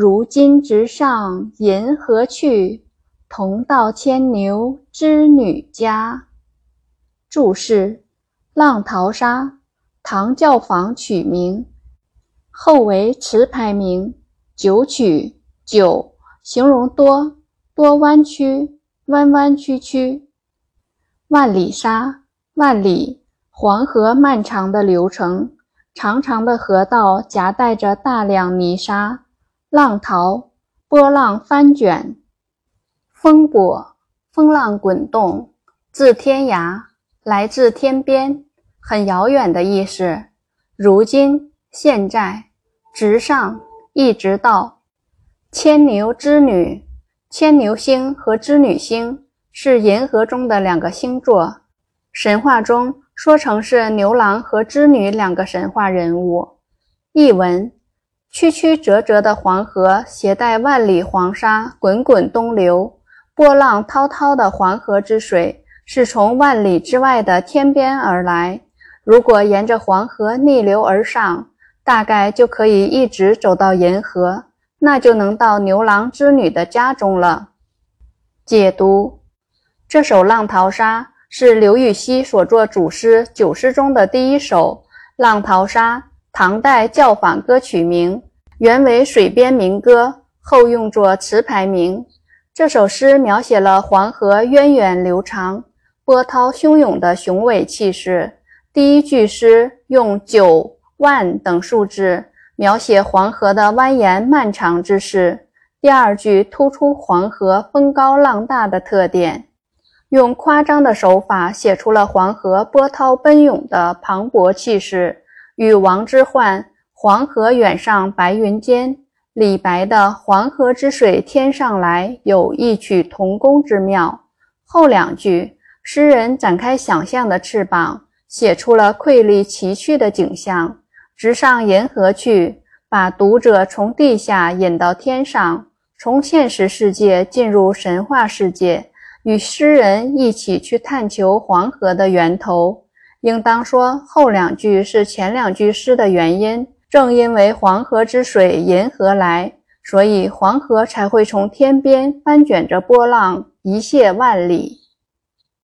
如今直上银河去，同到牵牛织女家。注释：浪淘沙，唐教坊曲名，后为词牌名。九曲，九，形容多，多弯曲，弯弯曲曲。万里沙，万里，黄河漫长的流程，长长的河道夹带着大量泥沙。浪淘，波浪翻卷；风簸，风浪滚动；自天涯，来自天边，很遥远的意思。如今，现在，直上，一直到。牵牛织女，牵牛星和织女星是银河中的两个星座，神话中说成是牛郎和织女两个神话人物。译文。曲曲折折的黄河携带万里黄沙滚滚东流，波浪滔滔的黄河之水是从万里之外的天边而来。如果沿着黄河逆流而上，大概就可以一直走到银河，那就能到牛郎织女的家中了。解读：这首《浪淘沙》是刘禹锡所作主诗九诗中的第一首，《浪淘沙》。唐代教坊歌曲名，原为水边民歌，后用作词牌名。这首诗描写了黄河源远流长、波涛汹涌的雄伟气势。第一句诗用九、万等数字描写黄河的蜿蜒漫长之势，第二句突出黄河风高浪大的特点，用夸张的手法写出了黄河波涛奔涌的磅礴气势。与王之涣“黄河远上白云间”李白的“黄河之水天上来”有异曲同工之妙。后两句，诗人展开想象的翅膀，写出了瑰丽奇趣的景象，直上银河去，把读者从地下引到天上，从现实世界进入神话世界，与诗人一起去探求黄河的源头。应当说，后两句是前两句诗的原因。正因为黄河之水银河来，所以黄河才会从天边翻卷着波浪，一泻万里。